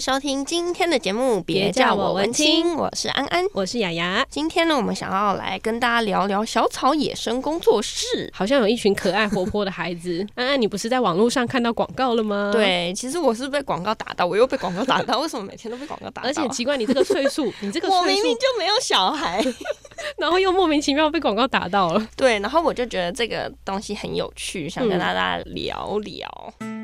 迎收听今天的节目，别叫我文青，我是安安，我是雅雅。今天呢，我们想要来跟大家聊聊小草野生工作室，好像有一群可爱活泼的孩子。安安，你不是在网络上看到广告了吗？对，其实我是被广告打到，我又被广告打到，为什么每天都被广告打到？而且奇怪，你这个岁数，你这个岁数我明明就没有小孩，然后又莫名其妙被广告打到了。对，然后我就觉得这个东西很有趣，想跟大家聊聊。嗯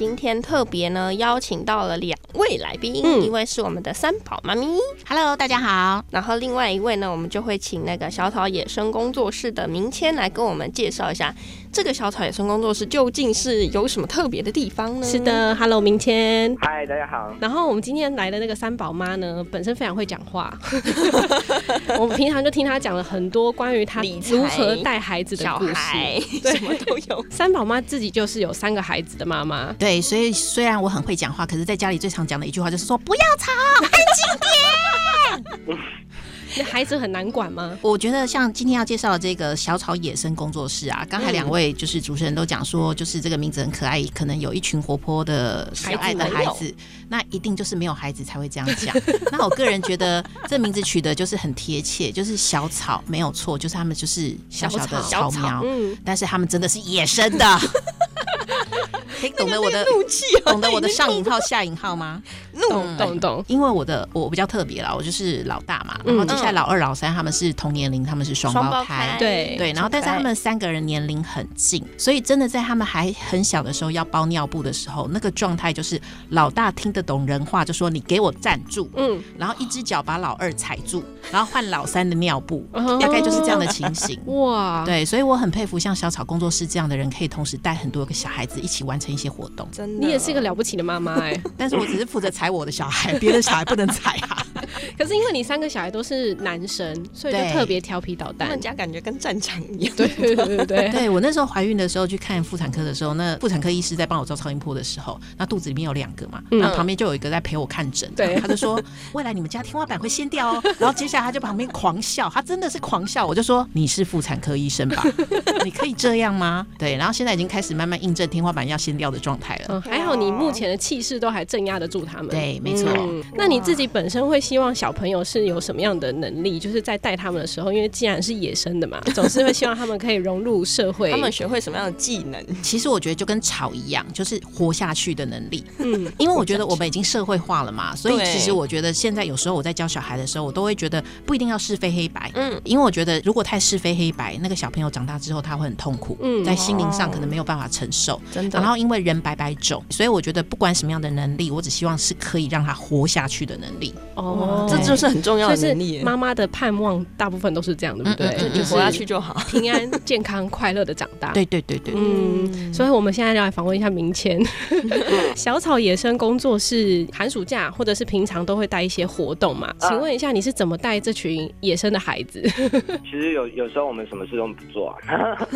今天特别呢，邀请到了两位来宾，嗯、一位是我们的三宝妈咪，Hello，大家好。然后另外一位呢，我们就会请那个小草野生工作室的明谦来跟我们介绍一下。这个小草野生工作室究竟是有什么特别的地方呢？是的，Hello，明谦，嗨，大家好。然后我们今天来的那个三宝妈呢，本身非常会讲话，我们平常就听她讲了很多关于她如何带孩子的故事，对，什么都有。三宝妈自己就是有三个孩子的妈妈，对，所以虽然我很会讲话，可是在家里最常讲的一句话就是说不要吵，安静点。那孩子很难管吗？我觉得像今天要介绍的这个小草野生工作室啊，刚才两位就是主持人都讲说，就是这个名字很可爱，可能有一群活泼的可爱的孩子，那一定就是没有孩子才会这样讲。那我个人觉得这名字取得就是很贴切，就是小草没有错，就是他们就是小小的草苗，嗯，但是他们真的是野生的。可以懂得我的怒气，懂得我的上引号下引号吗？懂懂懂。因为我的我比较特别啦，我就是老大嘛，然后接下来老二、老三他们是同年龄，他们是双胞胎，对对。然后但是他们三个人年龄很近，所以真的在他们还很小的时候要包尿布的时候，那个状态就是老大听得懂人话，就说你给我站住，嗯，然后一只脚把老二踩住，然后换老三的尿布，大概就是这样的情形。哇，对，所以我很佩服像小草工作室这样的人，可以同时带很多个小孩子一起完成。一些活动，真的，你也是一个了不起的妈妈哎，但是我只是负责踩我的小孩，别的小孩不能踩啊。可是因为你三个小孩都是男生，所以就特别调皮捣蛋。他们家感觉跟战场一样。对对对对，对 我那时候怀孕的时候去看妇产科的时候，那妇产科医师在帮我照超音波的时候，那肚子里面有两个嘛，那旁边就有一个在陪我看诊，对，他就说未来你们家天花板会掀掉哦。然后接下来他就旁边狂笑，他真的是狂笑。我就说你是妇产科医生吧？你可以这样吗？对，然后现在已经开始慢慢印证天花板要掀掉的状态了。还好你目前的气势都还镇压得住他们。对，没错。那你自己本身会希望小朋友是有什么样的能力？就是在带他们的时候，因为既然是野生的嘛，总是会希望他们可以融入社会。他们学会什么样的技能？其实我觉得就跟草一样，就是活下去的能力。嗯，因为我觉得我们已经社会化了嘛，所以其实我觉得现在有时候我在教小孩的时候，我都会觉得不一定要是非黑白。嗯，因为我觉得如果太是非黑白，那个小朋友长大之后他会很痛苦，嗯，在心灵上可能没有办法承受。真的。然后因为人百百种，所以我觉得不管什么样的能力，我只希望是可以让他活下去的能力。哦，这就是很重要的能力。妈妈的盼望大部分都是这样，对不对？就活下去就好，平安、健康、快乐的长大。对对对对。嗯，所以我们现在就来访问一下明谦。小草野生工作室寒暑假或者是平常都会带一些活动嘛？请问一下，你是怎么带这群野生的孩子？其实有有时候我们什么事都不做。啊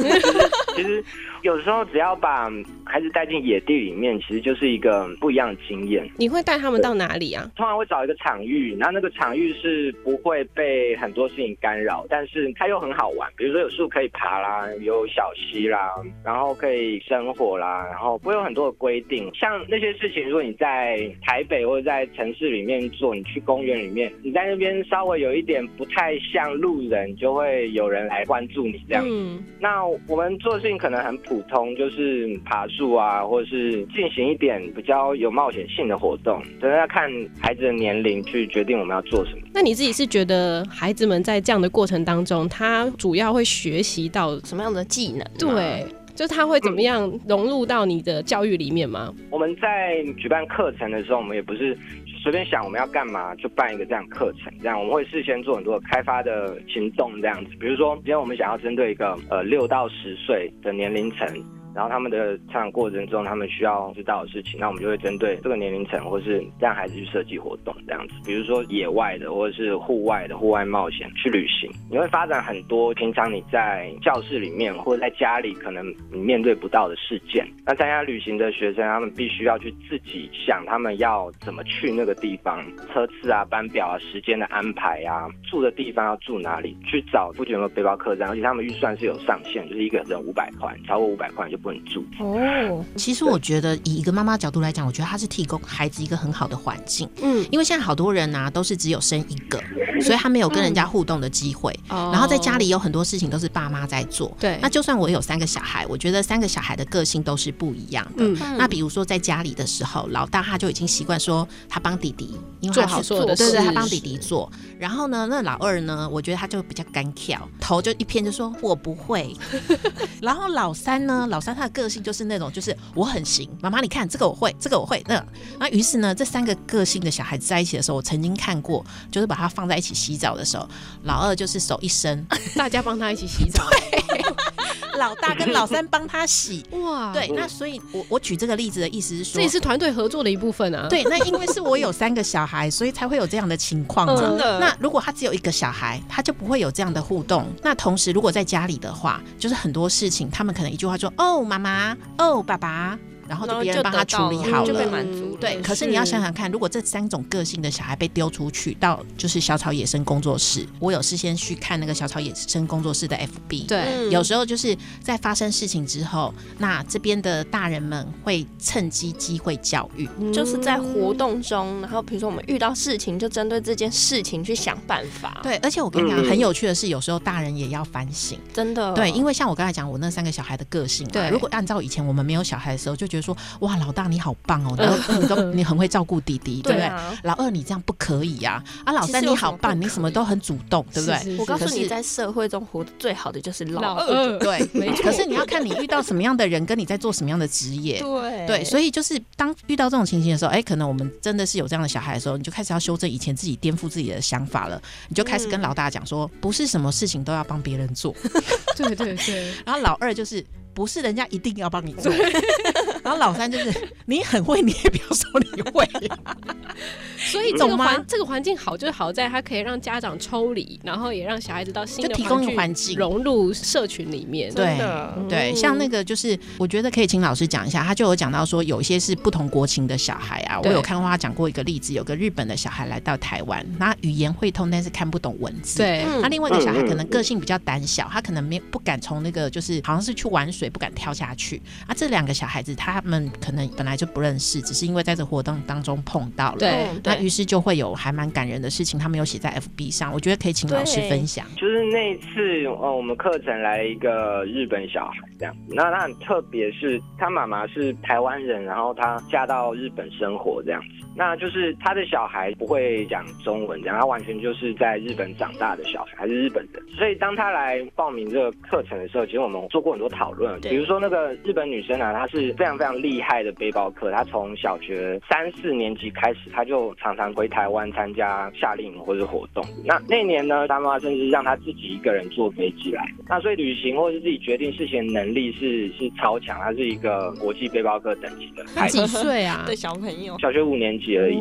其实有时候只要把孩子带进野地里面，其实就是一个不一样的经验。你会带他们到哪里啊？通常会找一个场域，然后那个场域是不会被很多事情干扰，但是它又很好玩。比如说有树可以爬啦，有小溪啦，然后可以生火啦，然后不会有很多的规定。像那些事情，如果你在台北或者在城市里面做，你去公园里面，你在那边稍微有一点不太像路人，就会有人来关注你这样。嗯，那我们做的事情可能很普通，就是爬树啊，或者是进行一点比较有冒险性的活动，真的要看孩子的年龄去决定我们要做什么。那你自己是觉得孩子们在这样的过程当中，他主要会学习到什么样的技能？对，就他会怎么样融入到你的教育里面吗？嗯，我们在举办课程的时候，我们也不是随便想我们要干嘛就办一个这样课程，这样我们会事先做很多开发的行动，这样子。比如说，今天我们想要针对一个呃六到十岁的年龄层。然后他们的成长过程中他们需要知道的事情，那我们就会针对这个年龄层或是让孩子去设计活动这样子，比如说野外的或者是户外的户外冒险去旅行，你会发展很多平常你在教室里面或者在家里可能你面对不到的事件。那参加旅行的学生，他们必须要去自己想他们要怎么去那个地方，车次啊、班表啊、时间的安排啊、住的地方要住哪里，去找附近有没有背包客栈，而且他们预算是有上限，就是一个人五百块，超过五百块就不能住。哦，其实我觉得以一个妈妈角度来讲，我觉得她是提供孩子一个很好的环境。嗯，因为现在好多人呐、啊、都是只有生一个，所以他没有跟人家互动的机会。哦、嗯，然后在家里有很多事情都是爸妈在做。对，那就算我有三个小孩，我觉得三个小孩的个性都是不一样的。嗯，那比如说在家里的时候，老大他就已经习惯说他帮弟弟，因为他是做的，对对，他帮弟弟做。然后呢，那老二呢，我觉得他就比较干跳，头就一偏就说我不会。然后老三呢，老三他的个性就是那种，就是我很行，妈妈你看这个我会，这个我会，那那于是呢，这三个个性的小孩子在一起的时候，我曾经看过，就是把他放在一起洗澡的时候，老二就是手一伸，大家帮他一起洗澡。老大跟老三帮他洗 哇，对，那所以我我举这个例子的意思是说，这也是团队合作的一部分啊。对，那因为是我有三个小孩，所以才会有这样的情况嘛。真的。那如果他只有一个小孩，他就不会有这样的互动。那同时，如果在家里的话，就是很多事情，他们可能一句话说：“哦，妈妈，哦，爸爸。”然后就别人帮他处理好了，就被满足。对，可是你要想想看，如果这三种个性的小孩被丢出去到就是小草野生工作室，我有事先去看那个小草野生工作室的 FB。对，有时候就是在发生事情之后，那这边的大人们会趁机机会教育，就是在活动中，然后比如说我们遇到事情，就针对这件事情去想办法。对，而且我跟你讲，很有趣的是，有时候大人也要反省。真的。对，因为像我刚才讲，我那三个小孩的个性，对，如果按照以前我们没有小孩的时候，就觉得说，哇，老大你好棒哦，然后你都你很会照顾弟弟，对不对？老二你这样不可以呀，啊，老三你好棒，你什么都很主动，对不对？我告诉你，在社会中活得最好的就是老二，对，没错。可是你要看你遇到什么样的人，跟你在做什么样的职业，对对。所以就是当遇到这种情形的时候，哎，可能我们真的是有这样的小孩的时候，你就开始要修正以前自己颠覆自己的想法了。你就开始跟老大讲说，不是什么事情都要帮别人做，对对对。然后老二就是。不是人家一定要帮你做，然后老三就是你很会，你也不要说你会。所以这个环这个环境好，就是好在它可以让家长抽离，然后也让小孩子到新的提供一个环境融入社群里面。对对，像那个就是我觉得可以请老师讲一下，他就有讲到说有一些是不同国情的小孩啊，我有看过他讲过一个例子，有个日本的小孩来到台湾，那语言会通，但是看不懂文字。对，他另外一个小孩可能个性比较胆小，他可能没不敢从那个就是好像是去玩水。不敢跳下去啊！这两个小孩子，他们可能本来就不认识，只是因为在这活动当中碰到了，对，那于是就会有还蛮感人的事情，他们有写在 FB 上，我觉得可以请老师分享。就是那一次，呃，我们课程来了一个日本小孩，这样。子，那他很特别，是他妈妈是台湾人，然后他嫁到日本生活这样子，那就是他的小孩不会讲中文，这样他完全就是在日本长大的小孩，还是日本人，所以当他来报名这个课程的时候，其实我们做过很多讨论。比如说那个日本女生啊，她是非常非常厉害的背包客，她从小学三四年级开始，她就常常回台湾参加夏令营或者活动。那那年呢，她妈妈甚至让她自己一个人坐飞机来。那所以旅行或者是自己决定事情的能力是是超强，她是一个国际背包客等级的孩子。几岁啊？的小朋友，小学五年级而已。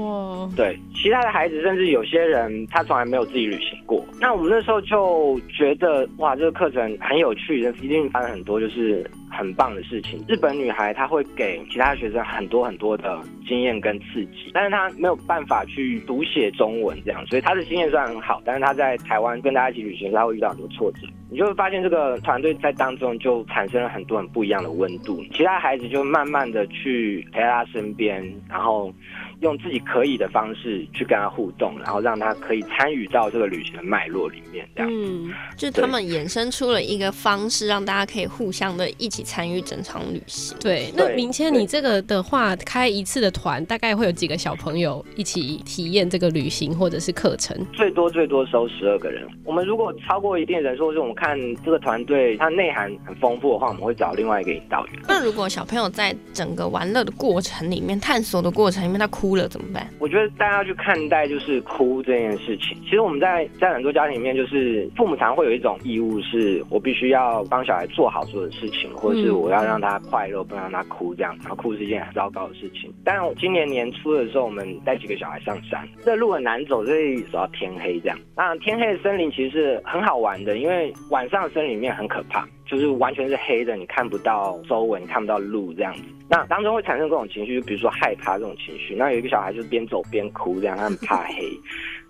对，其他的孩子甚至有些人他从来没有自己旅行过。那我们那时候就觉得哇，这个课程很有趣，一定发生很多就是。很棒的事情，日本女孩她会给其他学生很多很多的经验跟刺激，但是她没有办法去读写中文这样，所以她的经验虽然很好，但是她在台湾跟大家一起旅行，她会遇到很多挫折。你就会发现这个团队在当中就产生了很多很不一样的温度，其他孩子就慢慢的去陪在她身边，然后。用自己可以的方式去跟他互动，然后让他可以参与到这个旅行的脉络里面，这样。嗯，就他们衍生出了一个方式，让大家可以互相的一起参与整场旅行。对，那明谦，你这个的话，开一次的团，大概会有几个小朋友一起体验这个旅行或者是课程？最多最多收十二个人。我们如果超过一定人数，或者我们看这个团队它内涵很丰富的话，我们会找另外一个引导员。那如果小朋友在整个玩乐的过程里面、探索的过程里面，他哭。哭了怎么办？我觉得大家要去看待就是哭这件事情。其实我们在在很多家庭里面，就是父母常会有一种义务，是我必须要帮小孩做好所有的事情，或或者是我要让他快乐，不能让他哭这样，然后哭是一件很糟糕的事情。但今年年初的时候，我们带几个小孩上山，这路很难走，所以走到天黑这样。那天黑的森林其实是很好玩的，因为晚上的森林里面很可怕，就是完全是黑的，你看不到周围，你看不到路这样子。那当中会产生各种情绪，就比如说害怕这种情绪。那有一个小孩就是边走边哭，这样他很怕黑。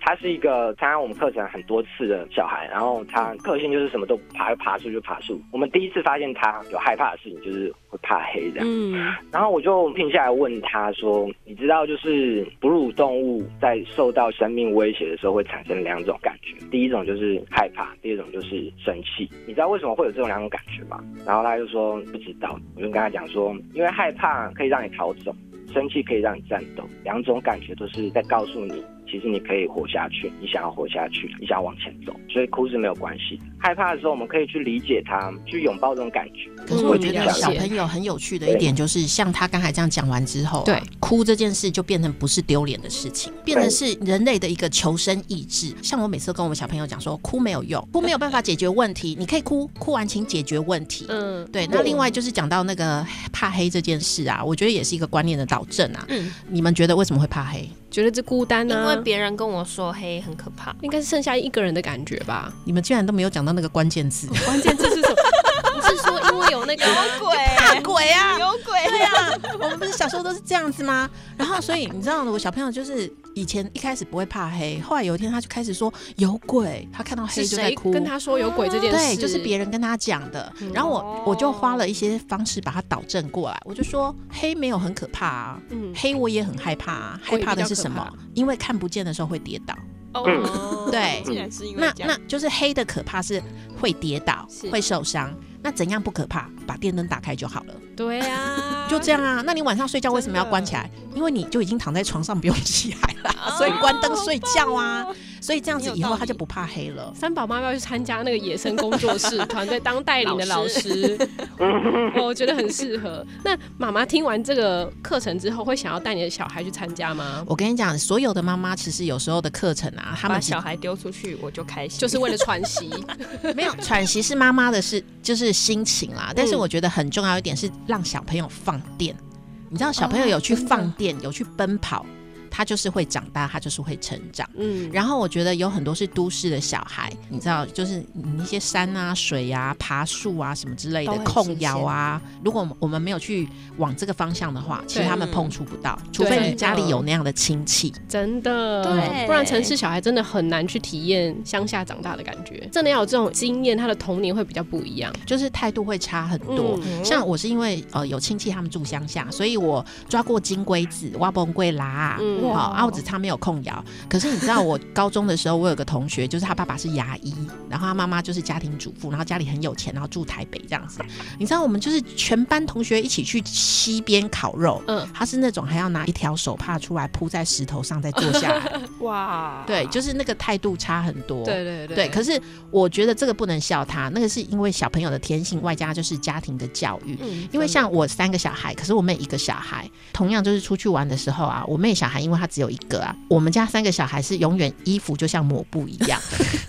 他是一个参加我们课程很多次的小孩，然后他个性就是什么都爬，爬树就爬树。我们第一次发现他有害怕的事情，就是会怕黑这样。嗯，然后我就停下来问他说：“你知道，就是哺乳动物在受到生命威胁的时候会产生两种感觉，第一种就是害怕，第二种就是生气。你知道为什么会有这种两种感觉吗？”然后他就说不知道。我就跟他讲说：“因为害怕可以让你逃走，生气可以让你战斗，两种感觉都是在告诉你。”其实你可以活下去，你想要活下去，你想要往前走，所以哭是没有关系。害怕的时候，我们可以去理解他，去拥抱这种感觉。可是我觉得小朋友很有趣的一点就是，像他刚才这样讲完之后，对，哭这件事就变成不是丢脸的事情，变成是人类的一个求生意志。像我每次跟我们小朋友讲说，哭没有用，哭没有办法解决问题，你可以哭，哭完请解决问题。嗯，对。那另外就是讲到那个怕黑这件事啊，我觉得也是一个观念的导正啊。嗯，你们觉得为什么会怕黑？觉得这孤单呢？因为别人跟我说黑很可怕，应该是剩下一个人的感觉吧。你们竟然都没有讲到那个关键字，关键字是什么？不是说因为有那个 有鬼，怕鬼啊，有鬼，对啊，我们不是小时候都是这样子吗？然后所以你知道，我小朋友就是以前一开始不会怕黑，后来有一天他就开始说有鬼，他看到黑就在哭。跟他说有鬼这件事，对，就是别人跟他讲的。然后我我就花了一些方式把他导正过来，我就说黑没有很可怕啊，嗯，黑我也很害怕啊，害怕的是什么？因为看不见的时候会跌倒。哦，对，那那就是黑的可怕是会跌倒，会受伤。那怎样不可怕？把电灯打开就好了。对啊，就这样啊。那你晚上睡觉为什么要关起来？因为你就已经躺在床上不用起来了，所以关灯睡觉啊。所以这样子以后他就不怕黑了。三宝妈要去参加那个野生工作室团队当带领的 老师，我觉得很适合。那妈妈听完这个课程之后，会想要带你的小孩去参加吗？我跟你讲，所有的妈妈其实有时候的课程啊，他们把小孩丢出去我就开心，就是为了喘息。没有喘息是妈妈的事，就是心情啦。但是我觉得很重要一点是让小朋友放电。你知道小朋友有去放电，有去奔跑。他就是会长大，他就是会成长。嗯，然后我觉得有很多是都市的小孩，你知道，就是一些山啊、水啊、爬树啊什么之类的，控窑啊。如果我们没有去往这个方向的话，其实他们碰触不到，除非你家里有那样的亲戚。真的，对，不然城市小孩真的很难去体验乡下长大的感觉。真的要有这种经验，他的童年会比较不一样，就是态度会差很多。像我是因为呃有亲戚他们住乡下，所以我抓过金龟子、挖崩龟啦。好，啊，我只差没有控窑。可是你知道，我高中的时候，我有个同学，就是他爸爸是牙医，然后他妈妈就是家庭主妇，然后家里很有钱，然后住台北这样子。你知道，我们就是全班同学一起去溪边烤肉。嗯，他是那种还要拿一条手帕出来铺在石头上再坐下来。哇，对，就是那个态度差很多。对对对。对，可是我觉得这个不能笑他，那个是因为小朋友的天性，外加就是家庭的教育。嗯，因为像我三个小孩，可是我妹一个小孩，同样就是出去玩的时候啊，我妹小孩因为。他只有一个啊，我们家三个小孩是永远衣服就像抹布一样，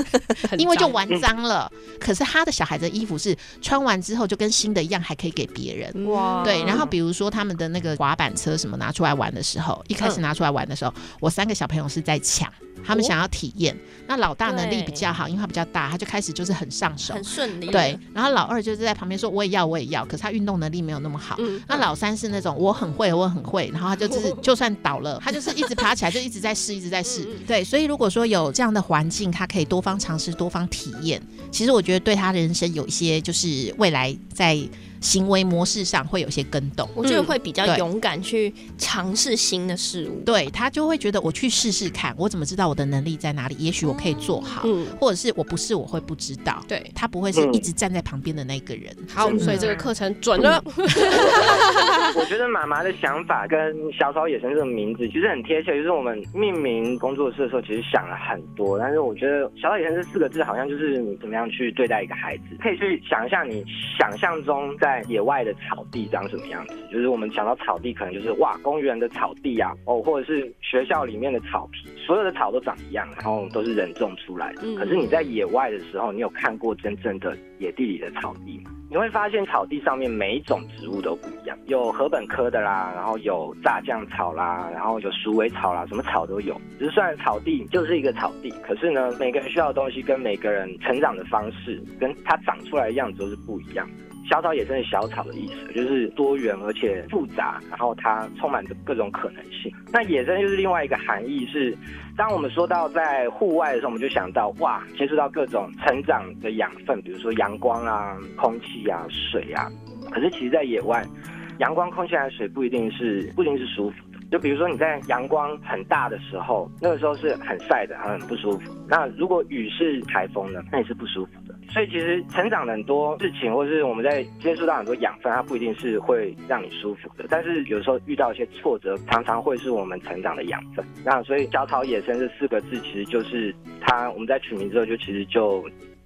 因为就玩脏了。可是他的小孩的衣服是穿完之后就跟新的一样，还可以给别人。哇，对。然后比如说他们的那个滑板车什么拿出来玩的时候，一开始拿出来玩的时候，我三个小朋友是在抢。他们想要体验，那老大能力比较好，因为他比较大，他就开始就是很上手，很顺利。对，然后老二就是在旁边说我也要，我也要，可是他运动能力没有那么好。嗯，那老三是那种我很会，我很会，然后他就就是 就算倒了，他就是一直爬起来，就一直在试，一直在试。对，所以如果说有这样的环境，他可以多方尝试，多方体验。其实我觉得对他的人生有一些就是未来在。行为模式上会有些跟动，我觉得会比较勇敢去尝试新的事物。对，他就会觉得我去试试看，我怎么知道我的能力在哪里？也许我可以做好，嗯，或者是我不是我会不知道。对，他不会是一直站在旁边的那个人。好，所以这个课程准了。我觉得妈妈的想法跟小草野生这个名字其实很贴切，就是我们命名工作室的时候其实想了很多，但是我觉得小草野生这四个字好像就是你怎么样去对待一个孩子，可以去想象你想象中在。野外的草地长什么样子？就是我们想到草地，可能就是哇，公园的草地啊，哦，或者是学校里面的草皮，所有的草都长一样，然后都是人种出来的。可是你在野外的时候，你有看过真正的野地里的草地吗？你会发现草地上面每一种植物都不一样，有禾本科的啦，然后有炸酱草啦，然后有鼠尾草啦，什么草都有。只是虽然草地就是一个草地，可是呢，每个人需要的东西跟每个人成长的方式，跟它长出来的样子都是不一样的。小草野生的小草的意思，就是多元而且复杂，然后它充满着各种可能性。那野生就是另外一个含义是，当我们说到在户外的时候，我们就想到哇，接触到各种成长的养分，比如说阳光啊、空气啊、水啊。可是其实，在野外，阳光、空气和水不一定是不一定是舒服的。就比如说你在阳光很大的时候，那个时候是很晒的，很不舒服。那如果雨是台风呢，那也是不舒服的。所以其实成长很多事情，或是我们在接触到很多养分，它不一定是会让你舒服的。但是有时候遇到一些挫折，常常会是我们成长的养分。那所以“小草野生”这四个字，其实就是它。我们在取名之后，就其实就，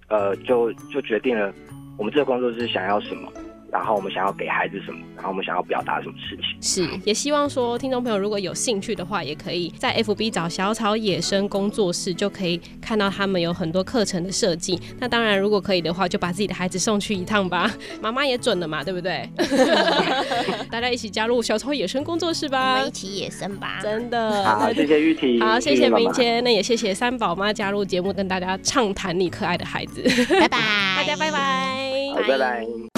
呃，就就决定了我们这个工作是想要什么。然后我们想要给孩子什么？然后我们想要表达什么事情？是，也希望说听众朋友如果有兴趣的话，也可以在 FB 找小草野生工作室，就可以看到他们有很多课程的设计。那当然，如果可以的话，就把自己的孩子送去一趟吧。妈妈也准了嘛，对不对？大家一起加入小草野生工作室吧，我们一起野生吧。真的，好，谢谢玉婷，好，谢谢明谦，那也谢谢三宝妈加入节目，跟大家畅谈你可爱的孩子。拜拜，大家拜拜，好，拜拜。